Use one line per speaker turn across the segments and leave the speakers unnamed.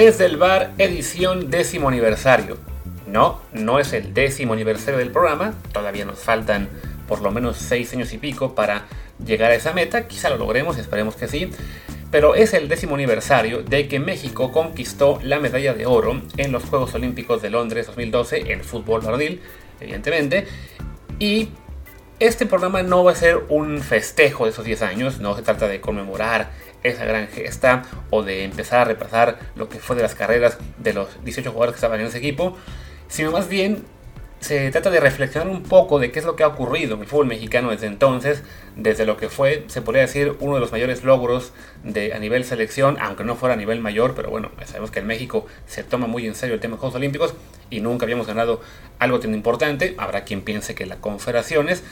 Desde el bar, edición décimo aniversario. No, no es el décimo aniversario del programa, todavía nos faltan por lo menos seis años y pico para llegar a esa meta, quizá lo logremos, esperemos que sí, pero es el décimo aniversario de que México conquistó la medalla de oro en los Juegos Olímpicos de Londres 2012 en fútbol varonil, evidentemente, y este programa no va a ser un festejo de esos 10 años, no se trata de conmemorar esa gran gesta o de empezar a repasar lo que fue de las carreras de los 18 jugadores que estaban en ese equipo, sino más bien se trata de reflexionar un poco de qué es lo que ha ocurrido en el fútbol mexicano desde entonces, desde lo que fue, se podría decir, uno de los mayores logros a nivel selección, aunque no fuera a nivel mayor, pero bueno, sabemos que en México se toma muy en serio el tema de Juegos Olímpicos y nunca habíamos ganado algo tan importante, habrá quien piense que las confederaciones,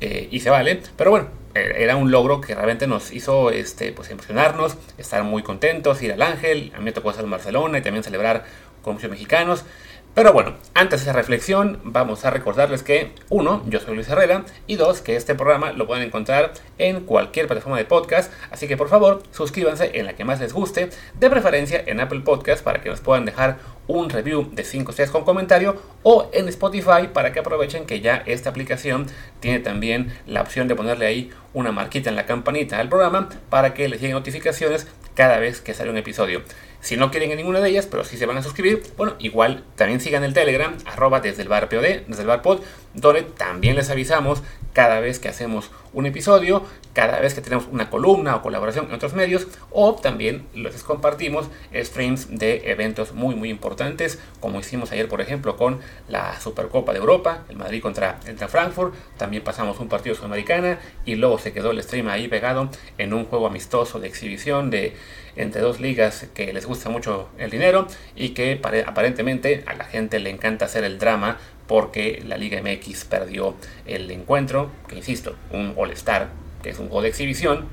eh, y se vale, pero bueno, eh, era un logro que realmente nos hizo este, pues, emocionarnos, estar muy contentos, ir al Ángel, a mí me tocó hacer Barcelona y también celebrar con muchos mexicanos. Pero bueno, antes de esa reflexión, vamos a recordarles que, uno, yo soy Luis Herrera, y dos, que este programa lo pueden encontrar en cualquier plataforma de podcast, así que por favor, suscríbanse en la que más les guste, de preferencia en Apple Podcast para que nos puedan dejar un review de 5 estrellas con comentario, o en Spotify para que aprovechen que ya esta aplicación tiene también la opción de ponerle ahí una marquita en la campanita al programa para que les lleguen notificaciones cada vez que sale un episodio. Si no quieren en ninguna de ellas, pero si se van a suscribir, bueno, igual también sigan el Telegram, arroba desde el bar POD, desde el bar pod, donde también les avisamos cada vez que hacemos un episodio, cada vez que tenemos una columna o colaboración en otros medios, o también les compartimos streams de eventos muy muy importantes, como hicimos ayer por ejemplo con la Supercopa de Europa, el Madrid contra, contra Frankfurt, también pasamos un partido sudamericana y luego se quedó el stream ahí pegado en un juego amistoso de exhibición de entre dos ligas que les gusta mucho el dinero y que aparentemente a la gente le encanta hacer el drama porque la Liga MX perdió el encuentro, que insisto, un All-Star, que es un juego de exhibición.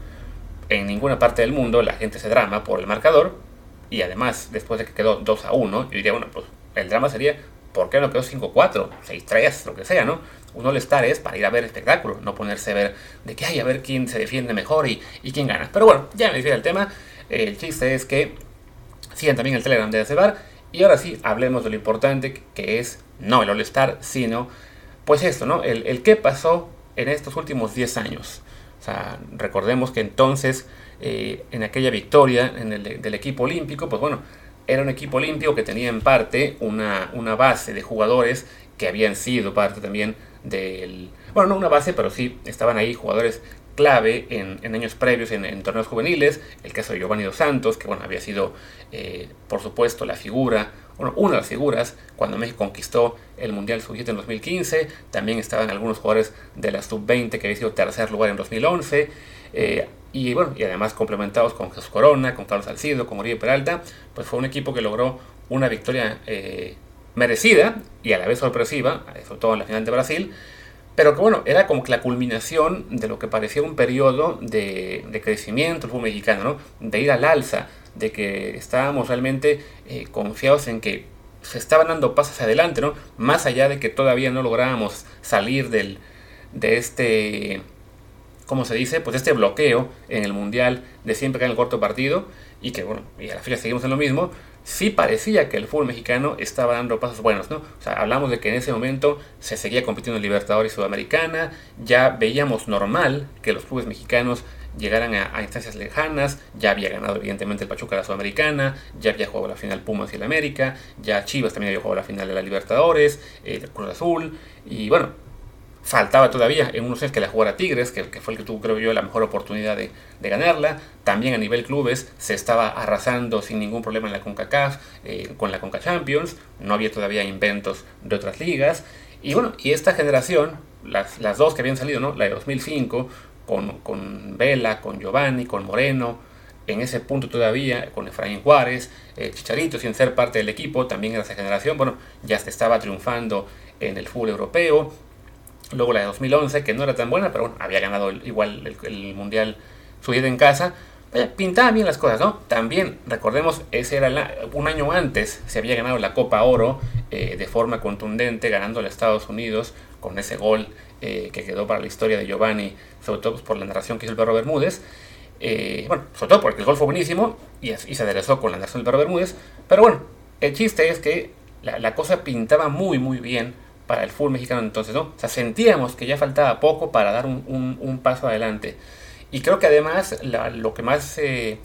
En ninguna parte del mundo la gente se drama por el marcador. Y además, después de que quedó 2 a 1, yo diría, bueno, pues el drama sería, ¿por qué no quedó 5-4, 6-3, lo que sea, ¿no? Un All-Star es para ir a ver espectáculo, no ponerse a ver de que hay a ver quién se defiende mejor y, y quién gana. Pero bueno, ya me decía el tema. El chiste es que sigan también el Telegram de Acebar. Y ahora sí, hablemos de lo importante que es no el All-Star, sino pues esto, ¿no? El, el, qué pasó en estos últimos 10 años. O sea, recordemos que entonces, eh, en aquella victoria en el, del equipo olímpico, pues bueno, era un equipo olímpico que tenía en parte una, una base de jugadores que habían sido parte también del... Bueno, no una base, pero sí estaban ahí jugadores clave en, en años previos en, torneos juveniles. El caso de Giovanni Dos Santos, que bueno, había sido, eh, por supuesto, la figura bueno, una de las figuras cuando México conquistó el Mundial Sub-17 en 2015. También estaban algunos jugadores de la Sub-20 que había sido tercer lugar en 2011. Eh, y bueno, y además complementados con Jesús Corona, con Carlos Salcido, con Oribe Peralta, pues fue un equipo que logró una victoria eh, merecida y a la vez sorpresiva, sobre todo en la final de Brasil, pero que bueno, era como que la culminación de lo que parecía un periodo de, de crecimiento del fútbol mexicano, ¿no? de ir al alza, de que estábamos realmente eh, confiados en que se estaban dando pasos adelante, ¿no? Más allá de que todavía no lográbamos salir del, de este, ¿cómo se dice? Pues este bloqueo en el Mundial de siempre que en el corto partido y que, bueno, y a la fecha seguimos en lo mismo, sí parecía que el fútbol mexicano estaba dando pasos buenos, ¿no? O sea, hablamos de que en ese momento se seguía compitiendo en Libertadores Sudamericana, ya veíamos normal que los clubes mexicanos llegaran a, instancias lejanas, ya había ganado evidentemente el Pachuca la Sudamericana, ya había jugado la final Pumas y el América, ya Chivas también había jugado la final de la Libertadores, el eh, Cruz Azul, y bueno, faltaba todavía en unos años que la jugara Tigres, que, fue el que tuvo creo yo la mejor oportunidad de, ganarla, también a nivel clubes se estaba arrasando sin ningún problema en la CONCACAF, eh, con la CONCA Champions, no había todavía inventos de otras ligas, y bueno, y esta generación, las, las dos que habían salido, ¿no? la de 2005, con, con Vela, con Giovanni, con Moreno, en ese punto todavía, con Efraín Juárez, eh, Chicharito, sin ser parte del equipo, también en esa generación, bueno, ya se estaba triunfando en el fútbol europeo. Luego la de 2011, que no era tan buena, pero bueno, había ganado igual el, Mundial su en casa. Eh, pintaban bien las cosas, ¿no? También, recordemos, ese era un año antes, se había ganado la Copa Oro eh, de forma contundente, ganando a Estados Unidos con ese gol eh, que quedó para la historia de Giovanni, sobre todo pues, por la narración que hizo el perro Bermúdez. Eh, bueno, sobre todo porque el gol fue buenísimo y, se aderezó con la nación del Perro Bermúdez. Pero bueno, el chiste es que la, cosa pintaba muy, muy bien para el fútbol mexicano entonces, ¿no? O sea, sentíamos que ya faltaba poco para dar un, paso adelante. Y creo que además lo que más, eh,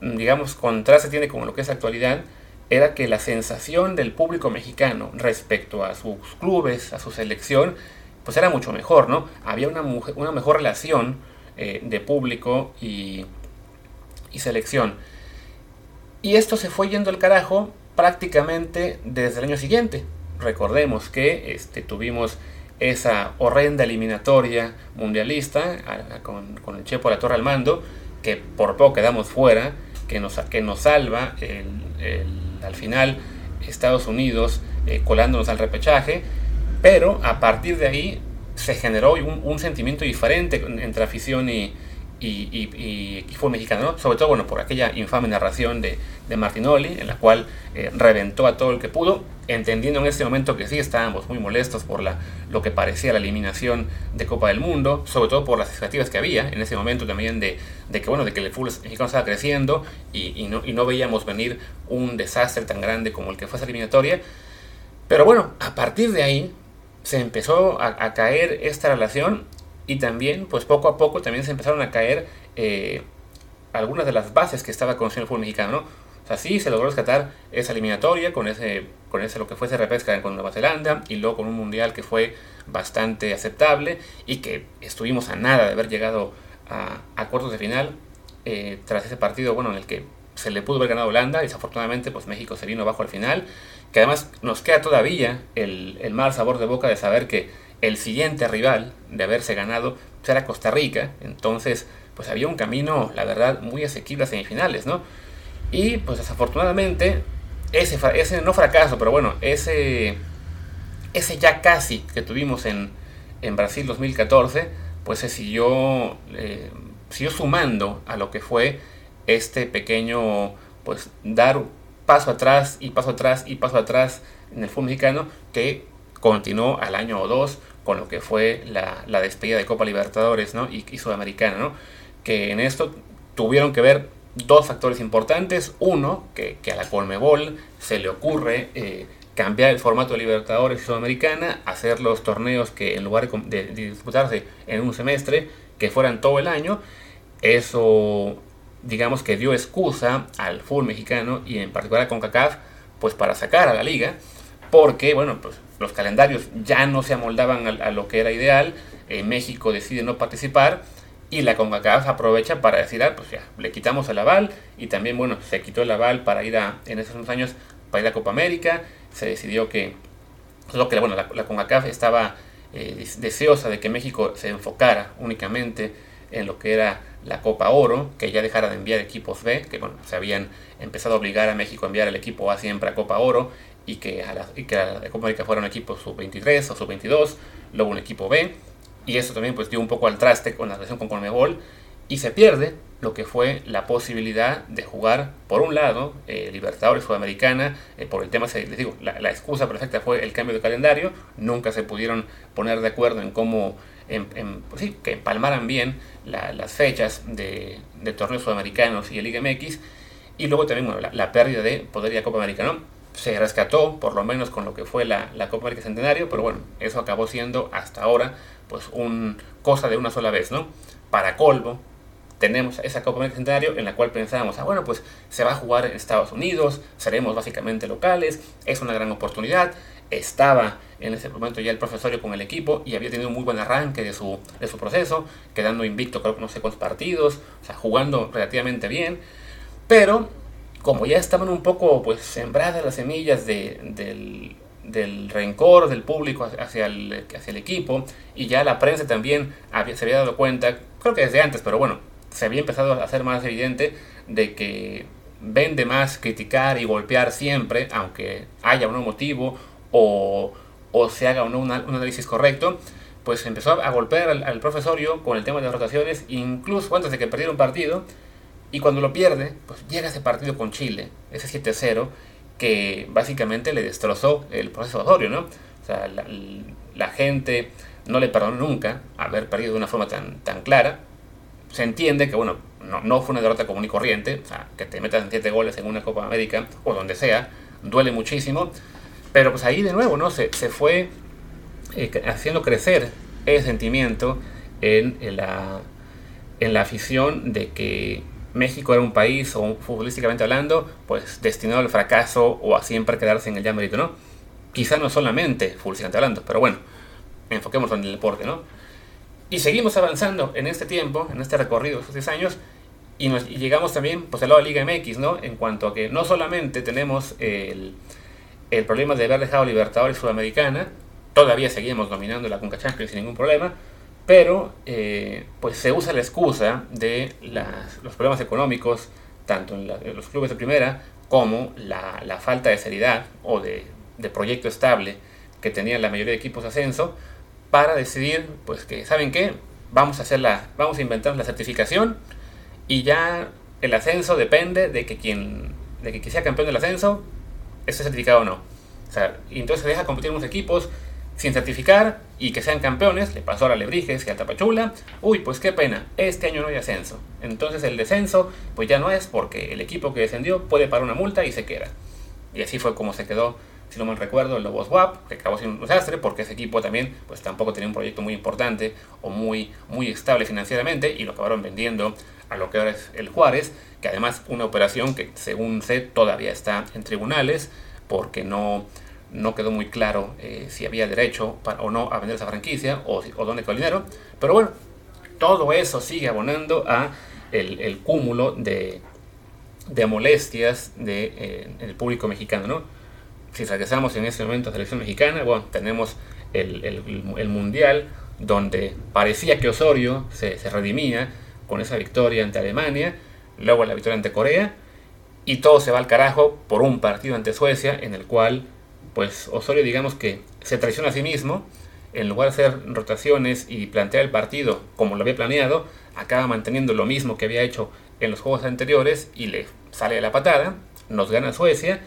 digamos, contraste tiene con lo que es actualidad, era que la sensación del público mexicano respecto a sus clubes, a su selección, pues era mucho mejor, ¿no? Había una, una mejor relación eh, de público y, y selección. Y esto se fue yendo al carajo prácticamente desde el año siguiente. Recordemos que este, tuvimos esa horrenda eliminatoria mundialista con, el Chepo a la Torre al mando, que por poco quedamos fuera, que nos, que nos salva al final Estados Unidos eh, colándonos al repechaje, pero a partir de ahí se generó un sentimiento diferente entre afición y, y, fue mexicano, sobre todo bueno, por aquella infame narración de, de Martinoli, en la cual eh, reventó a todo el que pudo, entendiendo en ese momento que sí estábamos muy molestos por la, lo que parecía la eliminación de Copa del Mundo, sobre todo por las expectativas que había en ese momento también de, de que, bueno, de que el fútbol mexicano estaba creciendo y, no, y no veíamos venir un desastre tan grande como el que fue esa eliminatoria. Pero bueno, a partir de ahí se empezó a, caer esta relación y también, pues poco a poco también se empezaron a caer eh, algunas de las bases que estaba conociendo el fútbol mexicano. ¿no? O sea, se logró rescatar esa eliminatoria con ese, con ese lo que fue ese repesca con Nueva Zelanda y luego con un mundial que fue bastante aceptable y que estuvimos a nada de haber llegado a, a cuartos de final eh, tras ese partido, bueno, en el que se le pudo haber ganado Holanda, desafortunadamente pues México se vino abajo al final, que además nos queda todavía el, el mal sabor de boca de saber que el siguiente rival de haberse ganado pues, era Costa Rica, entonces pues había un camino, la verdad, muy asequible a semifinales, ¿no? Y pues desafortunadamente, ese, ese no fracaso, pero bueno, ese, ese ya casi que tuvimos en, en Brasil 2014, pues se siguió, eh, siguió sumando a lo que fue este pequeño, pues dar paso atrás y paso atrás y paso atrás en el fútbol mexicano que continuó al año o dos con lo que fue la, la despedida de Copa Libertadores ¿no? y, Sudamericana, ¿no? que en esto tuvieron que ver dos factores importantes. Uno, que, a la Colmebol se le ocurre eh, cambiar el formato de Libertadores y Sudamericana, hacer los torneos que en lugar de, disputarse en un semestre, que fueran todo el año. Eso, digamos que dio excusa al fútbol mexicano y en particular a CONCACAF, pues para sacar a la liga, porque, bueno, pues los calendarios ya no se amoldaban a, lo que era ideal, eh, México decide no participar y la CONCACAF aprovecha para decir, ah, pues ya, le quitamos el aval y también, bueno, se quitó el aval para ir a, en esos años, para ir a Copa América, se decidió que, lo que bueno, la, la CONCACAF estaba eh, deseosa de que México se enfocara únicamente en lo que era la Copa Oro, que ya dejara de enviar equipos B, que bueno, se habían empezado a obligar a México a enviar el equipo A siempre a Copa Oro, y que, a la, y que la Copa América fuera un equipo sub-23 o sub-22, luego un equipo B, y eso también pues dio un poco al traste con la relación con Conmebol, y se pierde lo que fue la posibilidad de jugar, por un lado, eh, Libertadores Sudamericana, eh, por el tema, les digo, la, excusa perfecta fue el cambio de calendario, nunca se pudieron poner de acuerdo en cómo, en, pues sí, que empalmaran bien las fechas de, de, torneos sudamericanos y el Liga MX, y luego también bueno, la, pérdida de poder ir a Copa América, ¿no? se rescató, por lo menos con lo que fue la, la Copa América Centenario, pero bueno, eso acabó siendo hasta ahora pues un cosa de una sola vez, ¿no? Para colmo, tenemos esa Copa América Centenario en la cual pensábamos, ah, bueno, pues se va a jugar en Estados Unidos, seremos básicamente locales, es una gran oportunidad. Estaba en ese momento ya el profesorio con el equipo y había tenido un muy buen arranque de su, de su proceso, quedando invicto, creo que no sé cuántos partidos, o sea, jugando relativamente bien, pero como ya estaban un poco pues sembradas las semillas del, rencor del público hacia el, hacia el equipo y ya la prensa también había, se había dado cuenta, creo que desde antes, pero bueno, se había empezado a hacer más evidente de que vende más criticar y golpear siempre, aunque haya un motivo o, o se haga no un análisis correcto, pues empezó a golpear al, al, profesorio con el tema de las rotaciones, incluso antes de que perdiera un partido, y cuando lo pierde, pues llega ese partido con Chile, ese 7-0, que básicamente le destrozó el proceso Osorio, ¿no? O sea, la, gente no le perdonó nunca haber perdido de una forma tan, tan clara. Se entiende que, bueno, no, no fue una derrota común y corriente, o sea, que te metas en 7 goles en una Copa América o donde sea, duele muchísimo, pero pues ahí de nuevo, ¿no? Se, se fue eh, haciendo crecer ese sentimiento en, la, en la afición de que México era un país, o futbolísticamente hablando, pues destinado al fracaso o a siempre quedarse en el ya ¿no? Quizá no solamente futbolísticamente hablando, pero bueno, enfoquemos en el deporte, ¿no? Y seguimos avanzando en este tiempo, en este recorrido de estos 10 años, y, nos, llegamos también pues, al lado de Liga MX, ¿no? En cuanto a que no solamente tenemos el, el problema de haber dejado Libertadores Sudamericana, todavía seguimos dominando la Conca Champions sin ningún problema, pero eh, pues se usa la excusa de los problemas económicos, tanto en, los clubes de primera como la, la falta de seriedad o de, de, proyecto estable que tenían la mayoría de equipos de ascenso, para decidir pues que, ¿saben qué? Vamos a, hacer la, vamos a inventar la certificación y ya el ascenso depende de que quien, de que sea campeón del ascenso esté certificado o no. O sea, y entonces se deja competir unos equipos sin certificar y que sean campeones, le pasó a la Lebrijes y a Tapachula, uy, pues qué pena, este año no hay ascenso. Entonces el descenso, pues ya no es porque el equipo que descendió puede pagar una multa y se queda. Y así fue como se quedó, si no mal recuerdo, el Lobos WAP, que acabó siendo un desastre porque ese equipo también, pues tampoco tenía un proyecto muy importante o muy, muy estable financieramente y lo acabaron vendiendo a lo que ahora es el Juárez, que además una operación que según sé todavía está en tribunales porque no no quedó muy claro eh, si había derecho o no a vender esa franquicia o, o dónde quedó el dinero. Pero bueno, todo eso sigue abonando a el, cúmulo de, de molestias de, eh, el público mexicano. ¿no? Si regresamos en este momento a la selección mexicana, bueno, tenemos el, el, Mundial donde parecía que Osorio se, se redimía con esa victoria ante Alemania, luego la victoria ante Corea, y todo se va al carajo por un partido ante Suecia en el cual pues Osorio digamos que se traiciona a sí mismo, en lugar de hacer rotaciones y plantear el partido como lo había planeado, acaba manteniendo lo mismo que había hecho en los juegos anteriores y le sale a la patada, nos gana Suecia,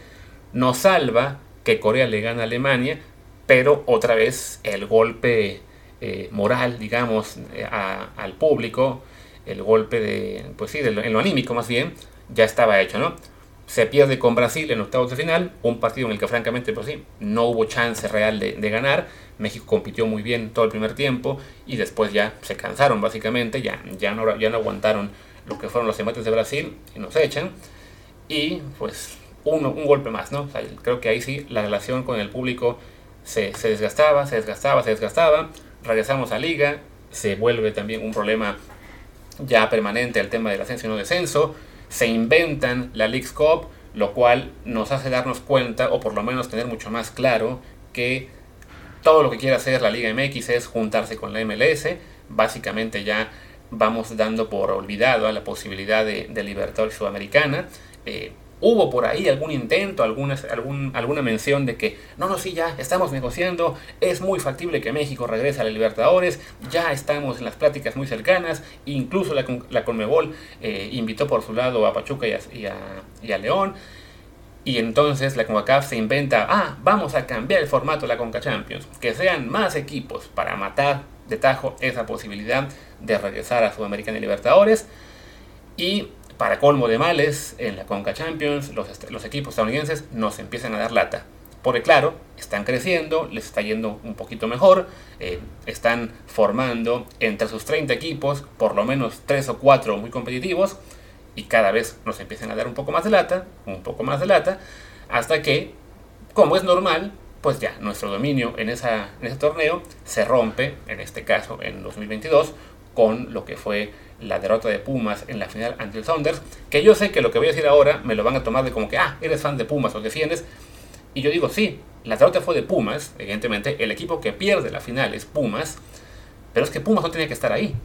nos salva que Corea le gana a Alemania, pero otra vez el golpe eh, moral, digamos, eh, al público, el golpe de, pues sí, en lo anímico más bien, ya estaba hecho, ¿no? se pierde con Brasil en octavos de final, un partido en el que francamente pues sí, no hubo chance real de, ganar. México compitió muy bien todo el primer tiempo y después ya se cansaron básicamente, ya, ya, no, ya no aguantaron lo que fueron los embates de Brasil y nos echan. Y pues uno, un golpe más, ¿no? creo que ahí sí la relación con el público se, se desgastaba, se desgastaba, se desgastaba. Regresamos a liga, se vuelve también un problema ya permanente el tema del ascenso y no descenso se inventan la League's Cup, lo cual nos hace darnos cuenta, o por lo menos tener mucho más claro, que todo lo que quiere hacer la Liga MX es juntarse con la MLS. Básicamente ya vamos dando por olvidado a la posibilidad de, de Libertadores Sudamericana. Eh, hubo por ahí algún intento, alguna, alguna mención de que, no, no, sí, ya estamos negociando, es muy factible que México regrese a la Libertadores, ya estamos en las pláticas muy cercanas, incluso la, la Conmebol eh, invitó por su lado a Pachuca y a, y a, León, y entonces la CONCACAF se inventa, ah, vamos a cambiar el formato de la Conca Champions, que sean más equipos para matar de tajo esa posibilidad de regresar a Sudamericana Libertadores, y para colmo de males, en la Conca Champions, los, equipos estadounidenses nos empiezan a dar lata. Porque claro, están creciendo, les está yendo un poquito mejor, eh, están formando entre sus 30 equipos por lo menos 3 o 4 muy competitivos y cada vez nos empiezan a dar un poco más de lata, un poco más de lata, hasta que, como es normal, pues ya nuestro dominio en, en ese torneo se rompe, en este caso en 2022, con lo que fue la derrota de Pumas en la final ante el Saunders, que yo sé que lo que voy a decir ahora me lo van a tomar de como que, ah, eres fan de Pumas o defiendes, y yo digo, sí, la derrota fue de Pumas, evidentemente, el equipo que pierde la final es Pumas, pero es que Pumas no tenía que estar ahí.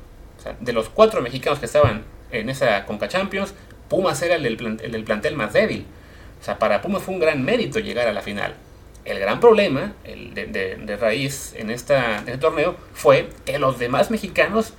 De los cuatro mexicanos que estaban en esa Conca Champions, Pumas era el del, plantel más débil. O sea, para Pumas fue un gran mérito llegar a la final. El gran problema el de, raíz en, esta, en este torneo fue que los demás mexicanos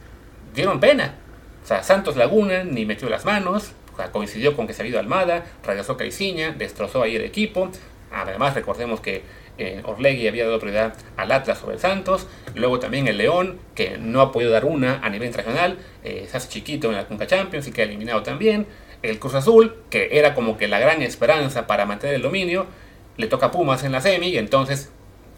dieron pena. O sea, Santos Laguna ni metió las manos, coincidió con que se ha ido Almada, regresó Caiciña, destrozó ahí el equipo. Además, recordemos que eh, Orlegui había dado prioridad al Atlas sobre el Santos, luego también el León, que no ha podido dar una a nivel internacional, eh, se hace chiquito en la Conca Champions y queda eliminado también, el Cruz Azul, que era como que la gran esperanza para mantener el dominio, le toca a Pumas en la semi y entonces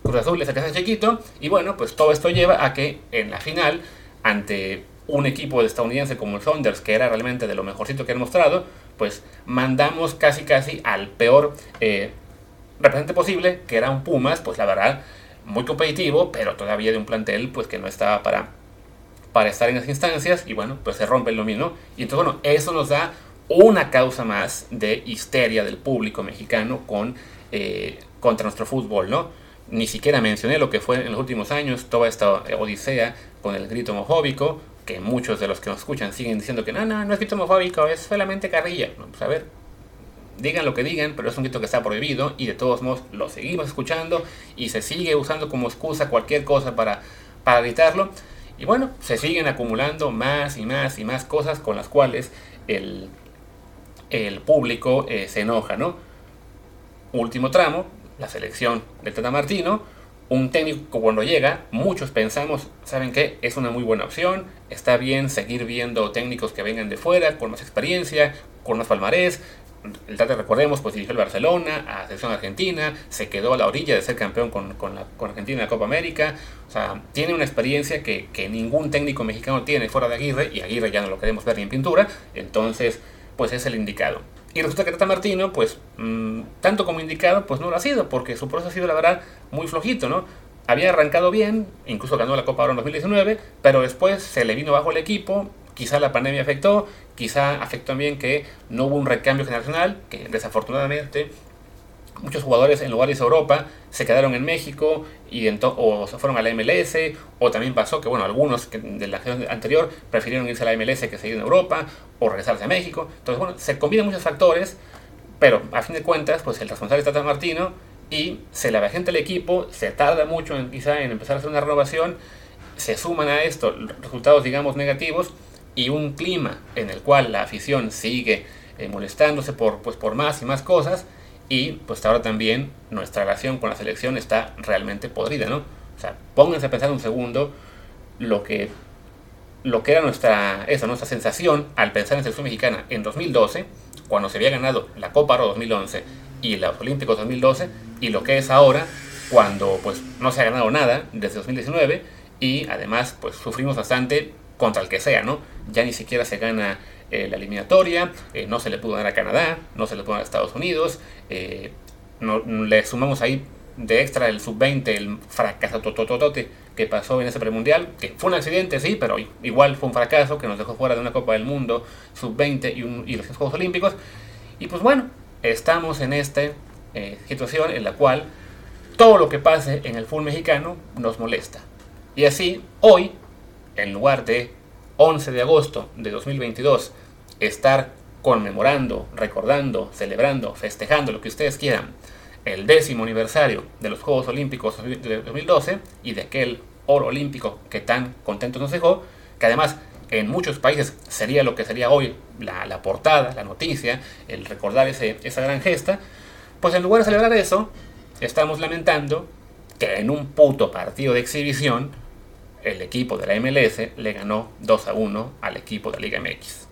Cruz Azul le saca chiquito. Y bueno, pues todo esto lleva a que en la final, ante un equipo estadounidense como el Saunders, que era realmente de lo mejorcito que han mostrado, pues mandamos casi casi al peor eh, representante posible, que era un Pumas, pues la verdad, muy competitivo, pero todavía de un plantel pues que no estaba para, para estar en las instancias y bueno, pues se rompe el dominio. Y entonces bueno, eso nos da una causa más de histeria del público mexicano con, eh, contra nuestro fútbol, ¿no? Ni siquiera mencioné lo que fue en los últimos años toda esta odisea con el grito homofóbico, que muchos de los que nos escuchan siguen diciendo que no, no, no es grito homofóbico, es solamente carrilla. Vamos a ver, digan lo que digan, pero es un grito que está prohibido y de todos modos lo seguimos escuchando y se sigue usando como excusa cualquier cosa para, para gritarlo. Y bueno, se siguen acumulando más y más y más cosas con las cuales el, el público eh, se enoja, ¿no? Último tramo, la selección de Tata Martino. Un técnico cuando llega, muchos pensamos, ¿saben qué? Es una muy buena opción, está bien seguir viendo técnicos que vengan de fuera, con más experiencia, con más palmarés, el recordemos, pues dirigió el Barcelona a selección argentina, se quedó a la orilla de ser campeón con, la, Argentina en la Copa América. O sea, tiene una experiencia que, que, ningún técnico mexicano tiene fuera de Aguirre, y Aguirre ya no lo queremos ver ni en pintura, entonces, pues es el indicado. Y resulta que Tata Martino, pues, mmm, tanto como indicado, pues no lo ha sido, porque su proceso ha sido, la verdad, muy flojito, ¿no? Había arrancado bien, incluso ganó la Copa Oro en 2019, pero después se le vino bajo el equipo, quizá la pandemia afectó, quizá afectó también que no hubo un recambio generacional, que desafortunadamente muchos jugadores en lugares de Europa se quedaron en México y o se fueron a la MLS, o también pasó que, bueno, algunos de la generación anterior prefirieron irse a la MLS que seguir en Europa, o regresarse a México. Entonces, bueno, se combinan muchos factores, pero a fin de cuentas, pues el responsable es Tata Martino y se le gente el equipo, se tarda mucho en, quizá en empezar a hacer una renovación, se suman a esto resultados, digamos, negativos, y un clima en el cual la afición sigue eh, molestándose por, pues, por más y más cosas y pues ahora también nuestra relación con la selección está realmente podrida, ¿no? O sea, pónganse a pensar un segundo lo que, lo que era nuestra, eso, nuestra sensación al pensar en selección mexicana en 2012, cuando se había ganado la Copa Oro 2011 y los Olímpicos 2012, y lo que es ahora cuando pues no se ha ganado nada desde 2019 y además pues sufrimos bastante contra el que sea, ¿no? Ya ni siquiera se gana eh, la eliminatoria, eh, no se le pudo dar a Canadá, no se le pudo dar a Estados Unidos, eh, le sumamos ahí de extra el sub-20, el fracaso totototote que pasó en ese premundial, que fue un accidente, sí, pero igual fue un fracaso que nos dejó fuera de una Copa del Mundo sub-20 y, y, los Juegos Olímpicos. Y pues bueno, estamos en esta situación en la cual todo lo que pase en el fútbol mexicano nos molesta. Y así, hoy, en lugar de 11 de agosto de 2022 estar conmemorando, recordando, celebrando, festejando, lo que ustedes quieran, el décimo aniversario de los Juegos Olímpicos de 2012 y de aquel oro olímpico que tan contento nos dejó, que además en muchos países sería lo que sería hoy la, la portada, la noticia, el recordar ese, esa gran gesta, pues en lugar de celebrar eso, estamos lamentando que en un puto partido de exhibición el equipo de la MLS le ganó 2 a 1 al equipo de la Liga MX.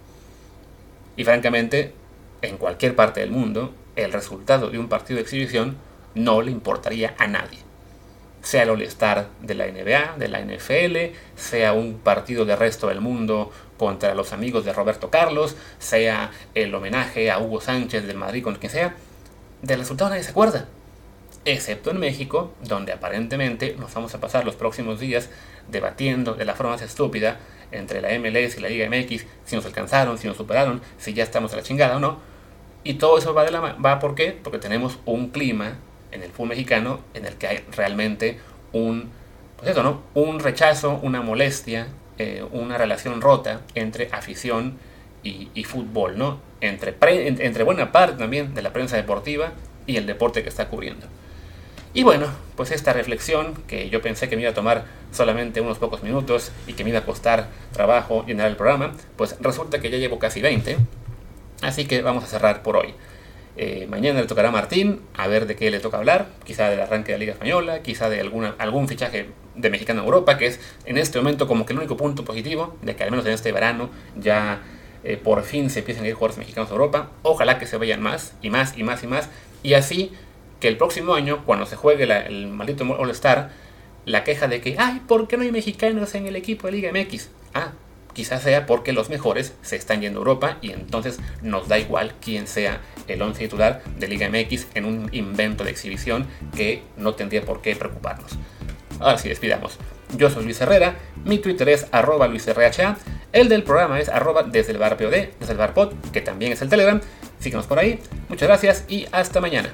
Y francamente, en cualquier parte del mundo, el resultado de un partido de exhibición no le importaría a nadie. Sea el All-Star de la NBA, de la NFL, sea un partido de resto del mundo contra los amigos de Roberto Carlos, sea el homenaje a Hugo Sánchez del Madrid, con quien sea, del resultado nadie se acuerda excepto en México, donde aparentemente nos vamos a pasar los próximos días debatiendo de la forma más estúpida entre la MLS y la Liga MX, si nos alcanzaron, si nos superaron, si ya estamos a la chingada o no. Y todo eso va de la va ¿por qué? Porque tenemos un clima en el fútbol mexicano en el que hay realmente un pues eso, ¿no? Un rechazo, una molestia, eh, una relación rota entre afición y, y fútbol, ¿no? Entre, entre buena parte también de la prensa deportiva y el deporte que está cubriendo. Y bueno, pues esta reflexión que yo pensé que me iba a tomar solamente unos pocos minutos y que me iba a costar trabajo llenar el programa, pues resulta que ya llevo casi 20. Así que vamos a cerrar por hoy. Eh, mañana le tocará a Martín, a ver de qué le toca hablar, quizá del arranque de la Liga Española, quizá de alguna, algún fichaje de mexicano en Europa, que es en este momento como que el único punto positivo, de que al menos en este verano ya eh, por fin se empiezan a ir jugadores mexicanos a Europa. Ojalá que se vayan más y más y más y más. Y así que el próximo año, cuando se juegue el maldito All-Star, la queja de que, ay, ¿por qué no hay mexicanos en el equipo de Liga MX? Ah, quizás sea porque los mejores se están yendo a Europa y entonces nos da igual quién sea el 11 titular de Liga MX en un invento de exhibición que no tendría por qué preocuparnos. Ahora sí, despidamos. Yo soy Luis Herrera, mi Twitter es arroba luisrha, el del programa es arroba desde el bar desde el bar pod, que también es el Telegram. Síguenos por ahí, muchas gracias y hasta mañana.